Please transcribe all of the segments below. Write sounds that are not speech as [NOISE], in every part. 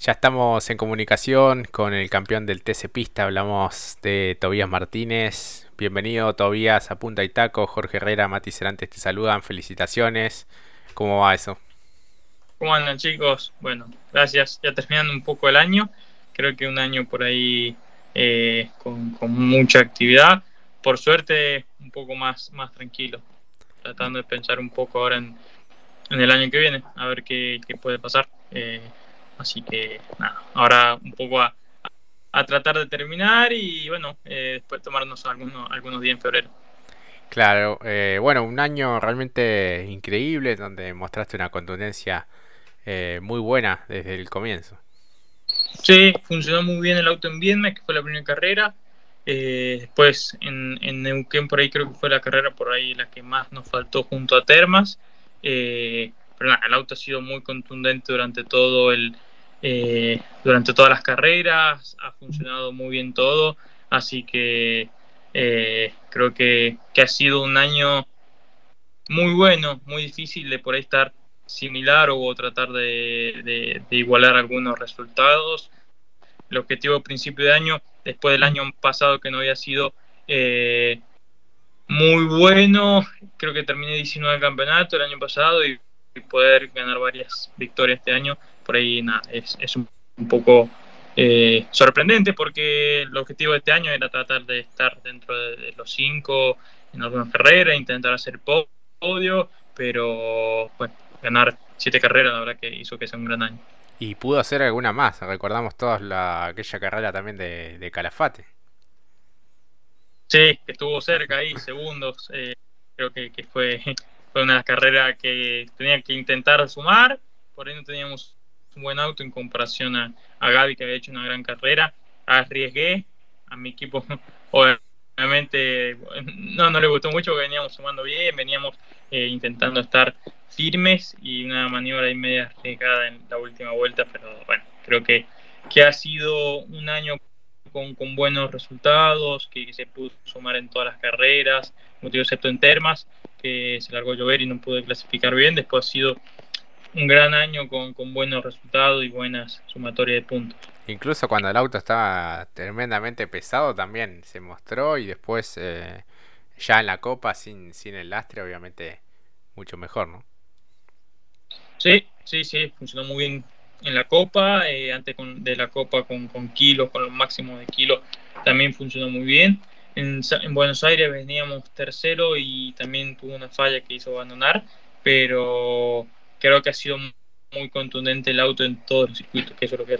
Ya estamos en comunicación con el campeón del TC Pista, hablamos de Tobías Martínez. Bienvenido Tobías a Punta y Taco, Jorge Herrera, Mati Cerantes te saludan, felicitaciones. ¿Cómo va eso? ¿Cómo andan chicos? Bueno, gracias. Ya terminando un poco el año, creo que un año por ahí eh, con, mucha actividad. Por suerte, un poco más, más tranquilo, tratando de pensar un poco ahora en, el año que viene, a ver qué, puede pasar. Eh, Así que nada, ahora un poco a, tratar de terminar y bueno, eh, después tomarnos algunos, algunos días en febrero. Claro, eh, bueno, un año realmente increíble donde mostraste una contundencia eh, muy buena desde el comienzo. Sí, funcionó muy bien el auto en Viedma, que fue la primera carrera. después en, en, Neuquén por ahí creo que fue la carrera por ahí la que más nos faltó junto a Termas. pero nada, el auto ha sido muy contundente durante todo el, eh, durante todas las carreras, ha funcionado muy bien todo, así que eh, creo que, ha sido un año muy bueno, muy difícil de por ahí estar similar o tratar de, igualar algunos resultados. El objetivo principio de año, después del año pasado que no había sido eh, muy bueno, creo que terminé 19 el campeonato el año pasado y poder ganar varias victorias este año por ahí nada, es, es un, poco eh, sorprendente porque el objetivo de este año era tratar de estar dentro de, los cinco en alguna carrera, intentar hacer podio, pero bueno, ganar siete carreras la verdad que hizo que sea un gran año. Y pudo hacer alguna más, recordamos todos la, aquella carrera también de, Calafate. Sí, que estuvo cerca ahí, segundos, eh, creo que, fue, [LAUGHS] fue una de las carreras que tenía que intentar sumar, por ahí no teníamos un buen auto en comparación a, a Gaby, que había hecho una gran carrera. Arriesgué a mi equipo, [LAUGHS] obviamente no, no le gustó mucho, veníamos sumando bien, veníamos eh, intentando estar firmes y una maniobra y media arriesgada en la última vuelta, pero bueno, creo que, que ha sido un año con, con buenos resultados, que, se pudo sumar en todas las carreras, excepto en Termas, que se largó a llover y no pude clasificar bien, después ha sido un gran año con, buenos resultados y buenas sumatorias de puntos. Incluso cuando el auto estaba tremendamente pesado también se mostró y después eh, ya en la copa sin, sin el lastre obviamente mucho mejor, ¿no? Sí, sí, sí, funcionó muy bien en la copa, eh, antes de la copa con, con kilos, con los máximos de kilos, también funcionó muy bien. En, en, Buenos Aires veníamos tercero y también tuvo una falla que hizo abandonar, pero creo que ha sido muy contundente el auto en todos los circuitos, que eso es lo que,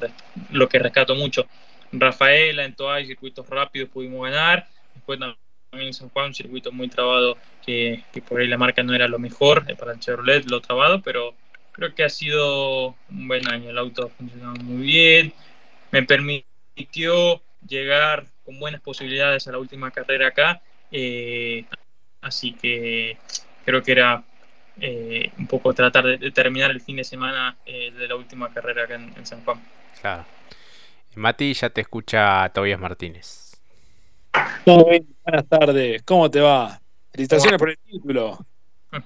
lo que rescato mucho. Rafaela, en todos los circuitos rápidos pudimos ganar, después también en San Juan un circuito muy trabado que, por ahí la marca no era lo mejor eh, para el Chevrolet, lo trabado, pero creo que ha sido un buen año, el auto ha funcionado muy bien, me permitió llegar con buenas posibilidades a la última carrera acá, eh, así que creo que era eh, un poco tratar de, terminar el fin de semana eh, de la última carrera acá en, San Juan. Claro. Mati, ya te escucha Tobias Martínez. buenas tardes, ¿cómo te va? Felicitaciones por el título.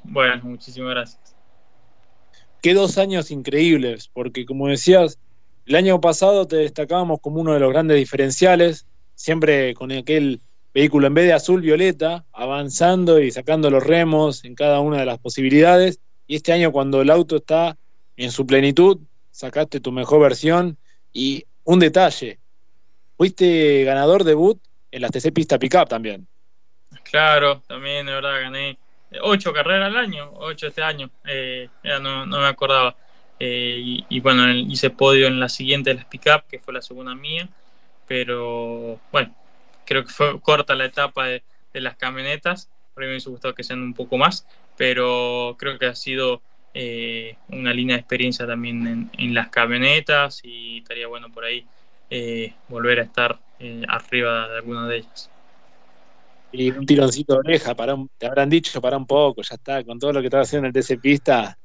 Bueno, muchísimas gracias. Qué dos años increíbles, porque como decías, el año pasado te destacábamos como uno de los grandes diferenciales, siempre con aquel vehículo en vez de azul violeta, avanzando y sacando los remos en cada una de las posibilidades. Y este año cuando el auto está en su plenitud, sacaste tu mejor versión. Y un detalle, fuiste ganador debut en las TC Pista Pickup también. Claro, también de verdad gané ocho carreras al año, ocho este año, eh, ya no, me acordaba. Eh, y, y, bueno, hice podio en la siguiente de las Pickup, que fue la segunda mía, pero bueno, creo que fue corta la etapa de, las camionetas, por mí me hubiese gustado que sean un poco más, pero creo que ha sido eh, una línea de experiencia también en, las camionetas y estaría bueno por ahí eh, volver a estar eh, arriba de alguna de ellas. Y un tironcito de oreja, para te habrán dicho para un poco, ya está, con todo lo que estaba haciendo en el TC Pista,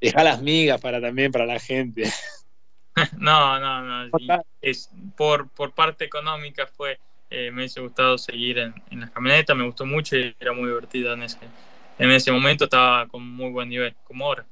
deja las migas para también para la gente. [LAUGHS] no, no, no. Es, por, por parte económica fue eh, me hubiese gustado seguir en, las camionetas, me gustó mucho y era muy divertido en ese, en ese momento, estaba con muy buen nivel, como ahora.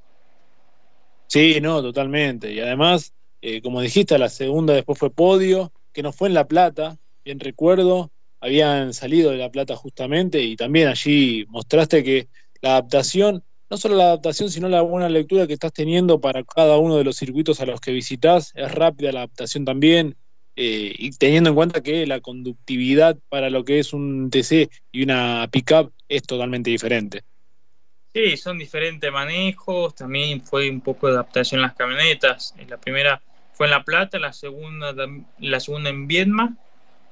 Sí, no, totalmente. Y además, eh, como dijiste, la segunda después fue podio, que no fue en La Plata, bien recuerdo, habían salido de La Plata justamente y también allí mostraste que la adaptación, no solo la adaptación, sino la buena lectura que estás teniendo para cada uno de los circuitos a los que visitas, es rápida la adaptación también, eh, y teniendo en cuenta que la conductividad para lo que es un TC y una pickup es totalmente diferente. Sí, son diferentes manejos, también fue un poco de adaptación en las camionetas. La primera fue en La Plata, la segunda, la segunda en Viedma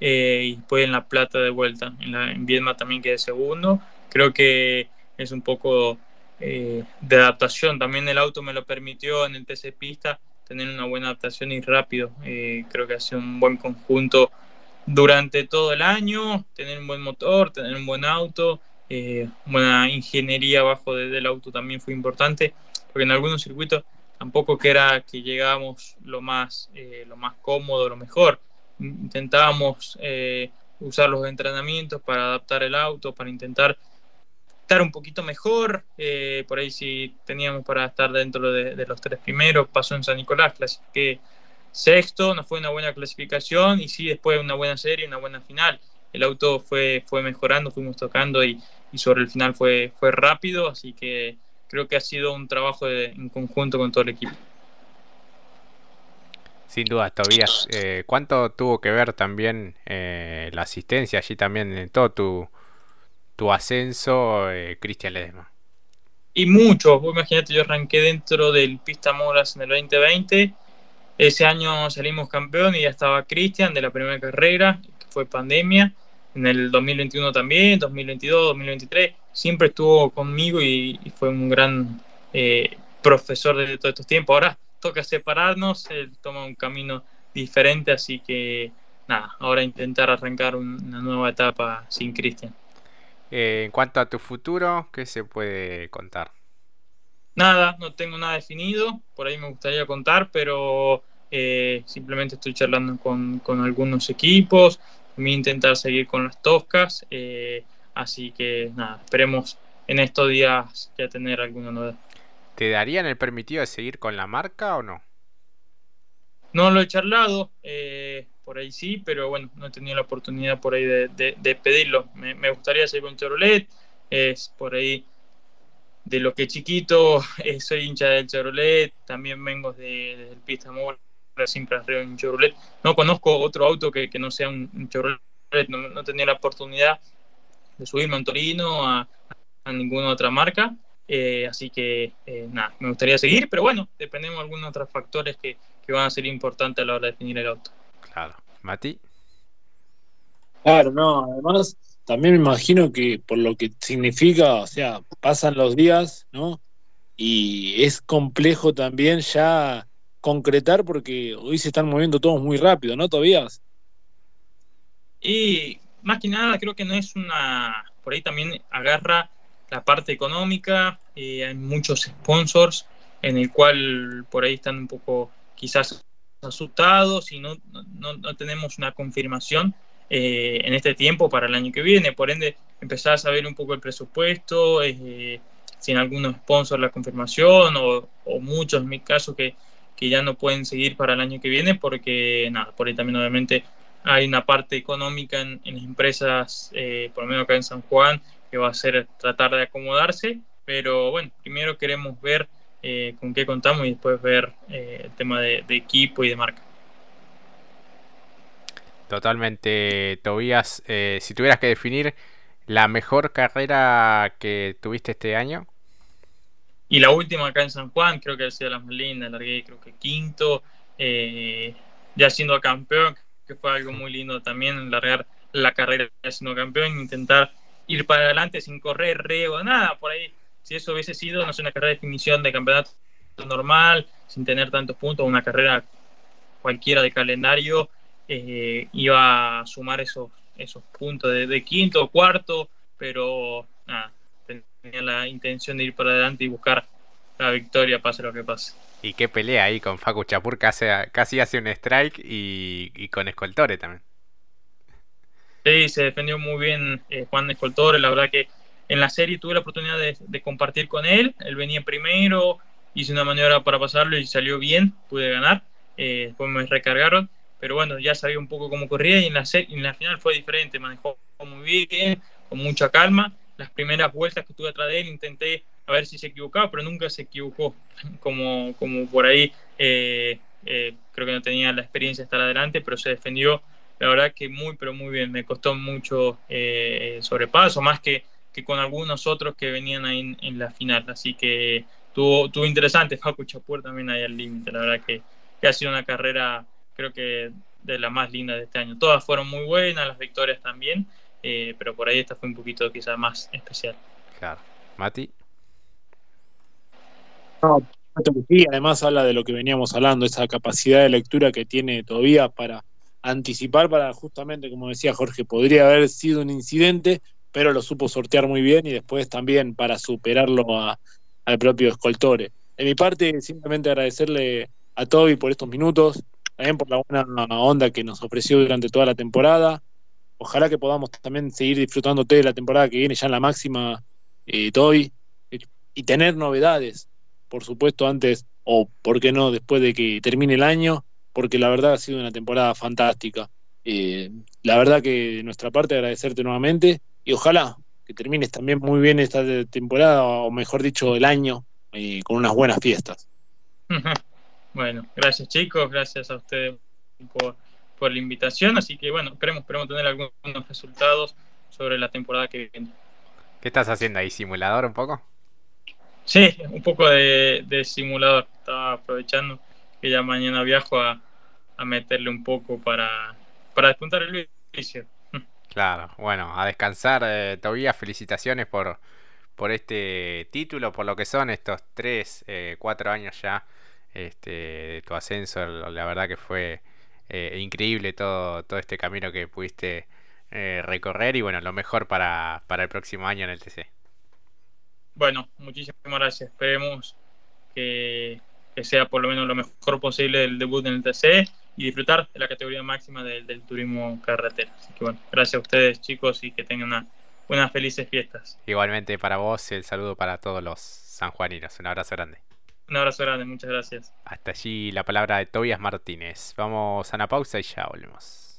eh, y después en La Plata de vuelta. En, la, en Viedma también quedé segundo. Creo que es un poco eh, de adaptación. También el auto me lo permitió en el TC Pista tener una buena adaptación y rápido. Eh, creo que ha sido un buen conjunto durante todo el año, tener un buen motor, tener un buen auto, eh, buena ingeniería abajo del auto también fue importante, porque en algunos circuitos tampoco que era que llegábamos lo más, eh, lo más cómodo, lo mejor. Intentábamos usar los entrenamientos para adaptar el auto, para intentar estar un poquito mejor. Eh, por ahí si teníamos para estar dentro de, los tres primeros, pasó en San Nicolás, clasifiqué sexto, no fue una buena clasificación y sí después una buena serie, una buena final. El auto fue, fue mejorando, fuimos tocando y, sobre el final fue, fue rápido, así que creo que ha sido un trabajo en conjunto con todo el equipo. Sin duda, Tobías. Eh, ¿Cuánto tuvo que ver también eh, la asistencia allí también en todo tu, tu ascenso, eh, Cristian Ledesma? Y mucho, imagínate, yo arranqué dentro del Pista Moras en el 2020. Ese año salimos campeón y ya estaba Cristian de la primera carrera, que fue pandemia. En el 2021 también, 2022, 2023. Siempre estuvo conmigo y, fue un gran eh, profesor de todos estos tiempos. Ahora toca separarnos, él toma un camino diferente, así que nada, ahora intentar arrancar una nueva etapa sin Cristian. Eh, en cuanto a tu futuro, ¿qué se puede contar? Nada, no tengo nada definido, por ahí me gustaría contar, pero eh, simplemente estoy charlando con, algunos equipos, a intentar seguir con las toscas, eh, así que nada, esperemos en estos días ya tener alguna novedad. ¿Te darían el permitido de seguir con la marca o no? No lo he charlado, eh, por ahí sí, pero bueno, no he tenido la oportunidad por ahí de, pedirlo. Me, gustaría seguir con Chevrolet, es por ahí de lo que chiquito [LAUGHS] eh, soy hincha del Chevrolet, también vengo de, del Pista Móvil, siempre arriba en Chevrolet. No conozco otro auto que, no sea un, Chevrolet, no, no, tenía la oportunidad de subirme a un Torino, a, ninguna otra marca. Eh, así que eh, nada, me gustaría seguir, pero bueno, dependemos de algunos otros factores que, que van a ser importantes a la hora de definir el auto. Claro. Mati. Claro, no, además también me imagino que por lo que significa, o sea, pasan los días, ¿no? Y es complejo también ya concretar porque hoy se están moviendo todos muy rápido, ¿no, Tobías? Y más que nada creo que no es una, por ahí también agarra la parte económica, eh, hay muchos sponsors en el cual por ahí están un poco quizás asustados y no, no, tenemos una confirmación eh, en este tiempo para el año que viene. Por ende, empezar a saber un poco el presupuesto, eh, si en algunos sponsors la confirmación o, muchos, en mi caso, que, que, ya no pueden seguir para el año que viene porque, nada, por ahí también obviamente hay una parte económica en, las empresas, eh, por lo menos acá en San Juan, que va a ser tratar de acomodarse, pero bueno, primero queremos ver eh, con qué contamos y después ver eh, el tema de, equipo y de marca. Totalmente, Tobías. Eh, si tuvieras que definir la mejor carrera que tuviste este año. Y la última acá en San Juan, creo que ha sido la más linda, largué creo que quinto, ya siendo campeón, que fue algo muy lindo también, largar la carrera siendo campeón, intentar ir para adelante sin correr riego, nada, por ahí si eso hubiese sido, no sé, una carrera de definición de campeonato normal, sin tener tantos puntos, una carrera cualquiera de calendario, eh, iba a sumar esos, esos puntos de, quinto o cuarto, pero nada, tenía la intención de ir para adelante y buscar la victoria, pase lo que pase. Y qué pelea ahí con Facu Chapur, casi, casi hace un strike y, con Escoltore también. Sí, se defendió muy bien eh, Juan Escoltore, la verdad que en la serie tuve la oportunidad de, compartir con él, él venía primero, hice una maniobra para pasarlo y salió bien, pude ganar. eh, después me recargaron, pero bueno, ya sabía un poco cómo corría y en la, en la final fue diferente, manejó muy bien, con mucha calma. Las primeras vueltas que estuve atrás de él intenté a ver si se equivocaba, pero nunca se equivocó, [LAUGHS] como, como por ahí eh, eh, creo que no tenía la experiencia de estar adelante, pero se defendió, la verdad que muy, pero muy bien, me costó mucho eh, sobrepaso, más que, que, con algunos otros que venían ahí en, la final, así que tuvo, tuvo interesante, Facu Chapur también ahí al límite, la verdad que, que ha sido una carrera, creo que de la más linda de este año, todas fueron muy buenas, las victorias también, pero por ahí esta fue un poquito quizás más especial. Claro. Mati. y además habla de lo que veníamos hablando, esa capacidad de lectura que tiene todavía para anticipar, para justamente, como decía Jorge, podría haber sido un incidente, pero lo supo sortear muy bien y después también para superarlo al propio Escoltore. De mi parte, simplemente agradecerle a Toby por estos minutos, también por la buena onda que nos ofreció durante toda la temporada. Ojalá que podamos también seguir disfrutando de la temporada que viene ya en la máxima, eh, Toby, y tener novedades por supuesto, antes o, por qué no, después de que termine el año, porque la verdad ha sido una temporada fantástica. Eh, la verdad que de nuestra parte agradecerte nuevamente y ojalá que termines también muy bien esta temporada, o mejor dicho, el año, eh, con unas buenas fiestas. [LAUGHS] Bueno, gracias chicos, gracias a ustedes por, por la invitación, así que bueno, esperemos, esperemos tener algunos resultados sobre la temporada que viene. ¿Qué estás haciendo ahí? ¿Simulador un poco? Sí, un poco de, simulador. Estaba aprovechando que ya mañana viajo a, meterle un poco para, para despuntar el vicio. Claro, bueno, a descansar. Eh, todavía felicitaciones por, por este título, por lo que son estos tres, eh, cuatro años ya este, de tu ascenso. La verdad que fue eh, increíble todo, todo este camino que pudiste eh, recorrer y bueno, lo mejor para, para el próximo año en el TC. Bueno, muchísimas gracias. Esperemos que, sea por lo menos lo mejor posible el debut en el TC y disfrutar de la categoría máxima del, turismo carretera. Así que bueno, gracias a ustedes chicos y que tengan una, unas felices fiestas. Igualmente para vos y el saludo para todos los sanjuaninos. Un abrazo grande. Un abrazo grande, muchas gracias. Hasta allí la palabra de Tobias Martínez. Vamos a una pausa y ya volvemos.